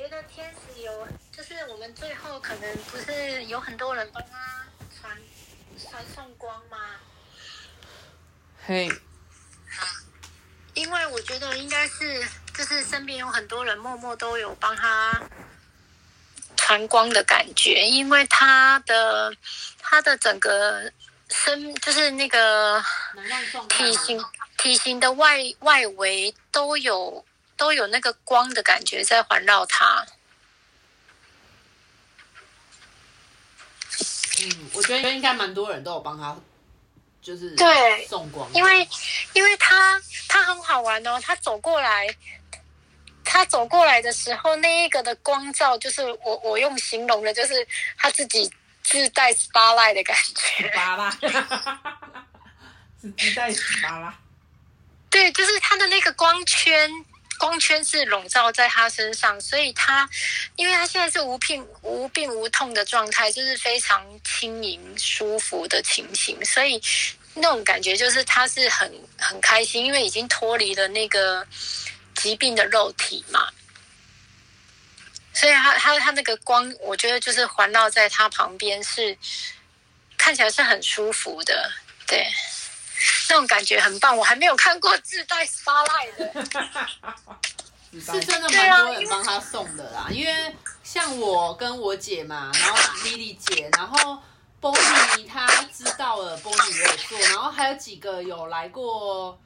觉得天使有，就是我们最后可能不是有很多人帮他传传送光吗？嘿，因为我觉得应该是，就是身边有很多人默默都有帮他传光的感觉，因为他的他的整个身就是那个体型体型的外外围都有。都有那个光的感觉在环绕他。嗯，我觉得应该蛮多人都有帮他，就是对送光，因为因为他他很好玩哦，他走过来，他走过来的时候，那一个的光照，就是我我用形容的，就是他自己自带 spotlight 的感觉，巴拉，是自带 spotlight，对，就是他的那个光圈。光圈是笼罩在他身上，所以他，因为他现在是无病无病无痛的状态，就是非常轻盈舒服的情形，所以那种感觉就是他是很很开心，因为已经脱离了那个疾病的肉体嘛，所以他他他那个光，我觉得就是环绕在他旁边是看起来是很舒服的，对。那种感觉很棒，我还没有看过自带 spotlight 的，是真的蛮多人帮他送的啦。因为像我跟我姐嘛，然后 Lily 姐，然后 Bonnie 她知道了，Bonnie 也有做，然后还有几个有来过，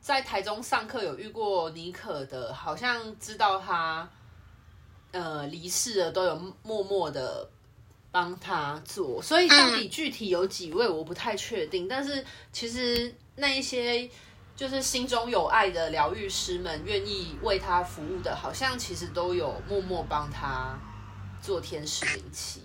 在台中上课有遇过妮可的，好像知道他呃离世了，都有默默的。帮他做，所以到底具体有几位我不太确定，嗯、但是其实那一些就是心中有爱的疗愈师们，愿意为他服务的，好像其实都有默默帮他做天使灵气。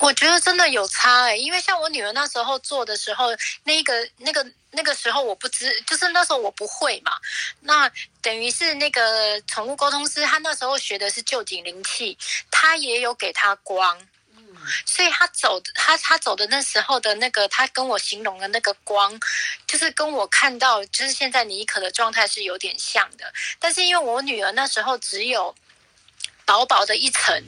我觉得真的有差哎、因为像我女儿那时候做的时候，那个、那个、那个时候我不知，就是那时候我不会嘛，那等于是那个宠物沟通师，他那时候学的是臼井灵气，他也有给他光。所以他走，他他走的那时候的那个，他跟我形容的那个光，就是跟我看到，就是现在妮可的状态是有点像的。但是因为我女儿那时候只有薄薄的一层，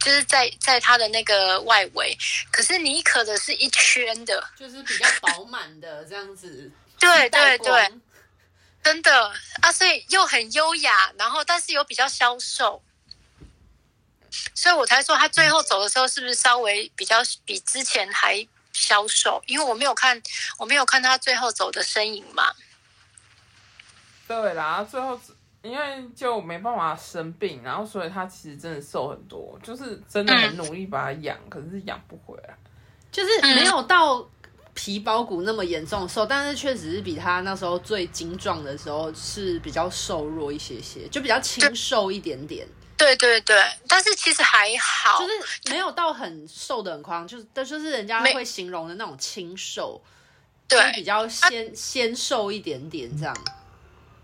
就是在在她的那个外围，可是妮可的是一圈的，就是比较饱满的这样子。对对对，真的啊，所以又很优雅，然后但是又比较消瘦。所以我才说他最后走的时候是不是稍微比较比之前还消瘦？因为我没有看，我没有看他最后走的身影嘛。对啦，最后因为就没办法生病，然后所以他其实真的瘦很多，就是真的很努力把他养，嗯、可是养不回来，就是没有到皮包骨那么严重瘦，但是确实是比他那时候最精壮的时候是比较瘦弱一些些，就比较清瘦一点点。对对对，但是其实还好，就是没有到很瘦的很夸张，就是但就是人家会形容的那种清瘦，对，比较纤纤瘦一点点这样。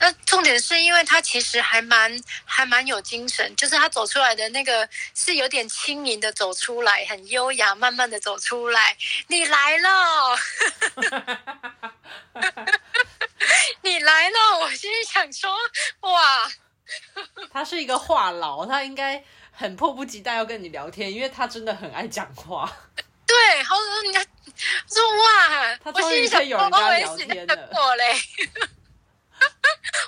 那重点是因为他其实还蛮还蛮有精神，就是他走出来的那个是有点轻盈的走出来，很优雅，慢慢的走出来。你来了，你来了，我心里想说，哇。他是一个话痨，他应该很迫不及待要跟你聊天，因为他真的很爱讲话。对，好多人家说哇，他终于可以有人跟他聊天了。我嘞，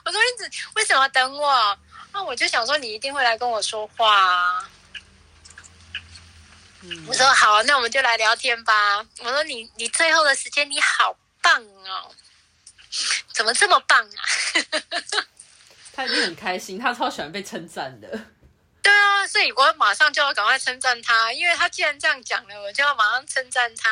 我说你只为什么等我？那我就想说你一定会来跟我说话啊。嗯，我说好，那我们就来聊天吧。我说你你最后的时间你好棒哦，怎么这么棒啊？他一定很开心，他超喜欢被称赞的。对啊，所以我马上就要赶快称赞他，因为他既然这样讲了，我就要马上称赞他。